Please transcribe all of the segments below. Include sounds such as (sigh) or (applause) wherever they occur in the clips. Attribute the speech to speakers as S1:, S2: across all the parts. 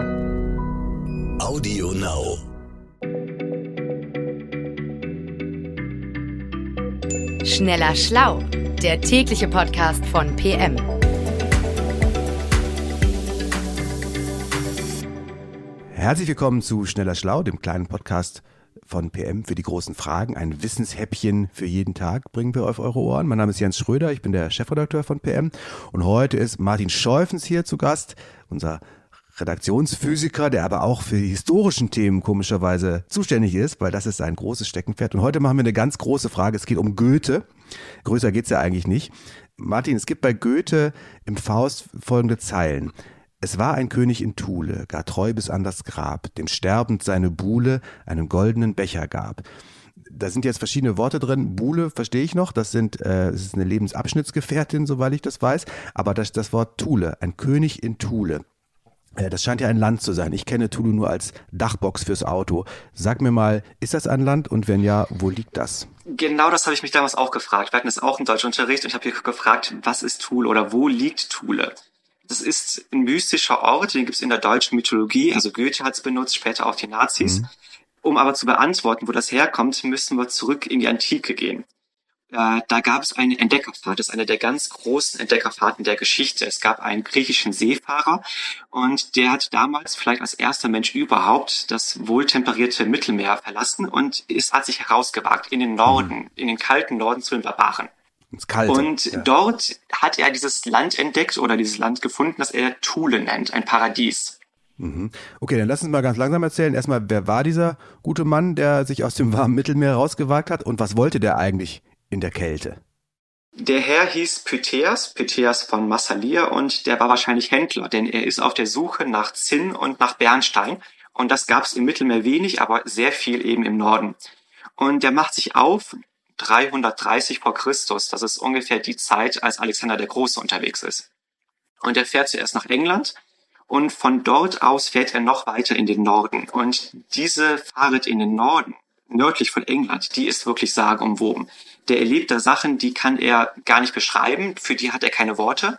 S1: Audio Now.
S2: Schneller Schlau, der tägliche Podcast von PM.
S3: Herzlich willkommen zu Schneller Schlau, dem kleinen Podcast von PM für die großen Fragen. Ein Wissenshäppchen für jeden Tag bringen wir auf eure Ohren. Mein Name ist Jens Schröder, ich bin der Chefredakteur von PM und heute ist Martin Scheufens hier zu Gast, unser Redaktionsphysiker, der aber auch für die historischen Themen komischerweise zuständig ist, weil das ist sein großes Steckenpferd. Und heute machen wir eine ganz große Frage. Es geht um Goethe. Größer geht's ja eigentlich nicht. Martin, es gibt bei Goethe im Faust folgende Zeilen. Es war ein König in Thule, gar treu bis an das Grab, dem sterbend seine Buhle einen goldenen Becher gab. Da sind jetzt verschiedene Worte drin. Buhle verstehe ich noch, das sind, äh, das ist eine Lebensabschnittsgefährtin, soweit ich das weiß. Aber das, das Wort Thule, ein König in Thule. Äh, das scheint ja ein Land zu sein. Ich kenne Thule nur als Dachbox fürs Auto. Sag mir mal, ist das ein Land und wenn ja, wo liegt das?
S4: Genau das habe ich mich damals auch gefragt. Wir hatten es auch im Deutschunterricht und ich habe hier gefragt, was ist Thule oder wo liegt Thule? Das ist ein mystischer Ort, den gibt es in der deutschen Mythologie. Also Goethe hat es benutzt, später auch die Nazis. Mhm. Um aber zu beantworten, wo das herkommt, müssen wir zurück in die Antike gehen. Äh, da gab es eine Entdeckerfahrt. Das ist eine der ganz großen Entdeckerfahrten der Geschichte. Es gab einen griechischen Seefahrer und der hat damals vielleicht als erster Mensch überhaupt das wohltemperierte Mittelmeer verlassen und ist, hat sich herausgewagt in den Norden, mhm. in den kalten Norden zu den Barbaren.
S3: Ins Kalte.
S4: Und ja. dort hat er dieses Land entdeckt oder dieses Land gefunden, das er Thule nennt, ein Paradies.
S3: Mhm. Okay, dann lass uns mal ganz langsam erzählen. Erstmal, wer war dieser gute Mann, der sich aus dem warmen Mittelmeer rausgewagt hat und was wollte der eigentlich in der Kälte?
S4: Der Herr hieß Pytheas, Pytheas von Massalia und der war wahrscheinlich Händler, denn er ist auf der Suche nach Zinn und nach Bernstein und das gab es im Mittelmeer wenig, aber sehr viel eben im Norden. Und der macht sich auf 330 vor Christus. Das ist ungefähr die Zeit, als Alexander der Große unterwegs ist. Und er fährt zuerst nach England und von dort aus fährt er noch weiter in den Norden. Und diese Fahrt in den Norden, nördlich von England, die ist wirklich sagenumwoben. Der erlebt da Sachen, die kann er gar nicht beschreiben, für die hat er keine Worte.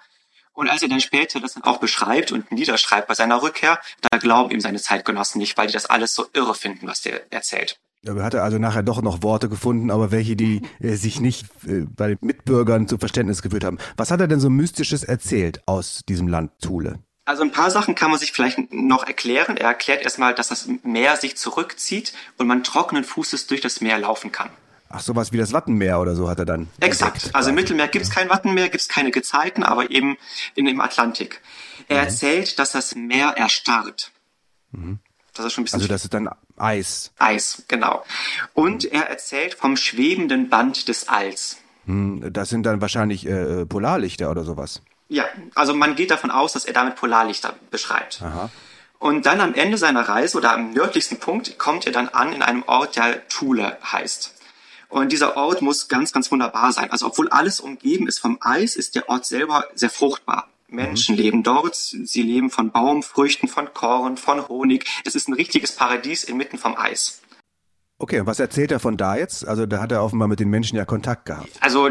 S4: Und als er dann später das dann auch beschreibt und niederschreibt bei seiner Rückkehr, da glauben ihm seine Zeitgenossen nicht, weil die das alles so irre finden, was der erzählt.
S3: Er also nachher doch noch Worte gefunden, aber welche, die äh, sich nicht äh, bei den Mitbürgern zu Verständnis geführt haben. Was hat er denn so Mystisches erzählt aus diesem Land Thule?
S4: Also ein paar Sachen kann man sich vielleicht noch erklären. Er erklärt erstmal, dass das Meer sich zurückzieht und man trockenen Fußes durch das Meer laufen kann.
S3: Ach, sowas wie das Wattenmeer oder so hat er dann.
S4: Exakt. Entdeckt. Also im Mittelmeer gibt es kein Wattenmeer, gibt es keine Gezeiten, aber eben in dem Atlantik. Er mhm. erzählt, dass das Meer erstarrt. Mhm.
S3: Das ist schon ein bisschen. Also das ist dann Eis.
S4: Eis, genau. Und er erzählt vom schwebenden Band des Alls.
S3: Hm, das sind dann wahrscheinlich äh, Polarlichter oder sowas.
S4: Ja, also man geht davon aus, dass er damit Polarlichter beschreibt. Aha. Und dann am Ende seiner Reise oder am nördlichsten Punkt kommt er dann an in einem Ort, der Thule heißt. Und dieser Ort muss ganz, ganz wunderbar sein. Also obwohl alles umgeben ist vom Eis, ist der Ort selber sehr fruchtbar. Menschen mhm. leben dort. Sie leben von Baumfrüchten, von Korn, von Honig. Es ist ein richtiges Paradies inmitten vom Eis.
S3: Okay, und was erzählt er von da jetzt? Also da hat er offenbar mit den Menschen ja Kontakt gehabt.
S4: Also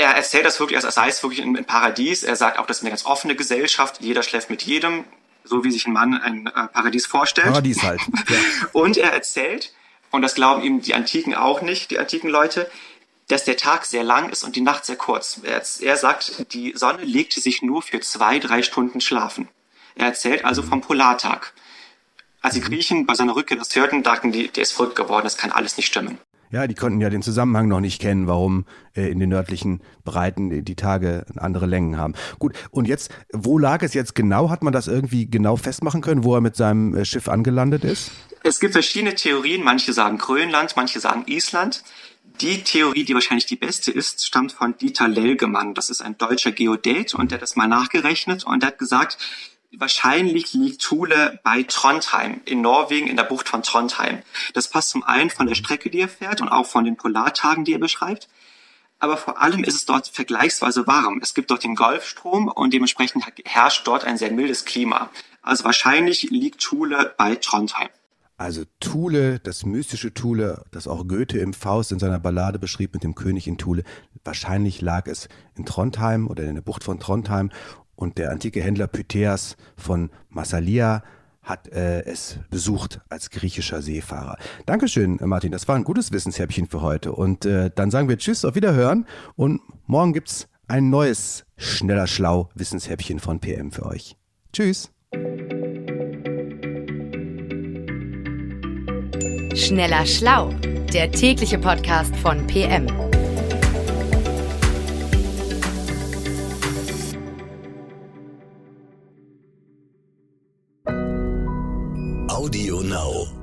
S4: er erzählt das wirklich, als sei es wirklich ein, Paradies. Er sagt auch, das ist eine ganz offene Gesellschaft. Jeder schläft mit jedem, so wie sich ein Mann ein äh, Paradies vorstellt.
S3: Paradies halt. Ja. (laughs)
S4: und er erzählt, und das glauben ihm die Antiken auch nicht, die antiken Leute, dass der Tag sehr lang ist und die Nacht sehr kurz. Er, er sagt, die Sonne legte sich nur für zwei, drei Stunden schlafen. Er erzählt also vom Polartag. Als die Griechen bei seiner Rückkehr das hörten, dachten die, der ist verrückt geworden, das kann alles nicht stimmen.
S3: Ja, die konnten ja den Zusammenhang noch nicht kennen, warum äh, in den nördlichen Breiten die Tage andere Längen haben. Gut, und jetzt, wo lag es jetzt genau? Hat man das irgendwie genau festmachen können, wo er mit seinem äh, Schiff angelandet ist?
S4: Es gibt verschiedene Theorien. Manche sagen Grönland, manche sagen Island. Die Theorie, die wahrscheinlich die beste ist, stammt von Dieter Lelgemann. Das ist ein deutscher Geodät und der hat das mal nachgerechnet und der hat gesagt, wahrscheinlich liegt Thule bei Trondheim in Norwegen in der Bucht von Trondheim. Das passt zum einen von der Strecke, die er fährt und auch von den Polartagen, die er beschreibt. Aber vor allem ist es dort vergleichsweise warm. Es gibt dort den Golfstrom und dementsprechend herrscht dort ein sehr mildes Klima. Also wahrscheinlich liegt Thule bei Trondheim.
S3: Also Thule, das mystische Thule, das auch Goethe im Faust in seiner Ballade beschrieb mit dem König in Thule. Wahrscheinlich lag es in Trondheim oder in der Bucht von Trondheim und der antike Händler Pytheas von Massalia hat äh, es besucht als griechischer Seefahrer. Dankeschön, Martin. Das war ein gutes Wissenshäppchen für heute. Und äh, dann sagen wir Tschüss, auf Wiederhören. Und morgen gibt's ein neues schneller Schlau Wissenshäppchen von PM für euch. Tschüss.
S2: Schneller Schlau, der tägliche Podcast von PM.
S1: Audio Now.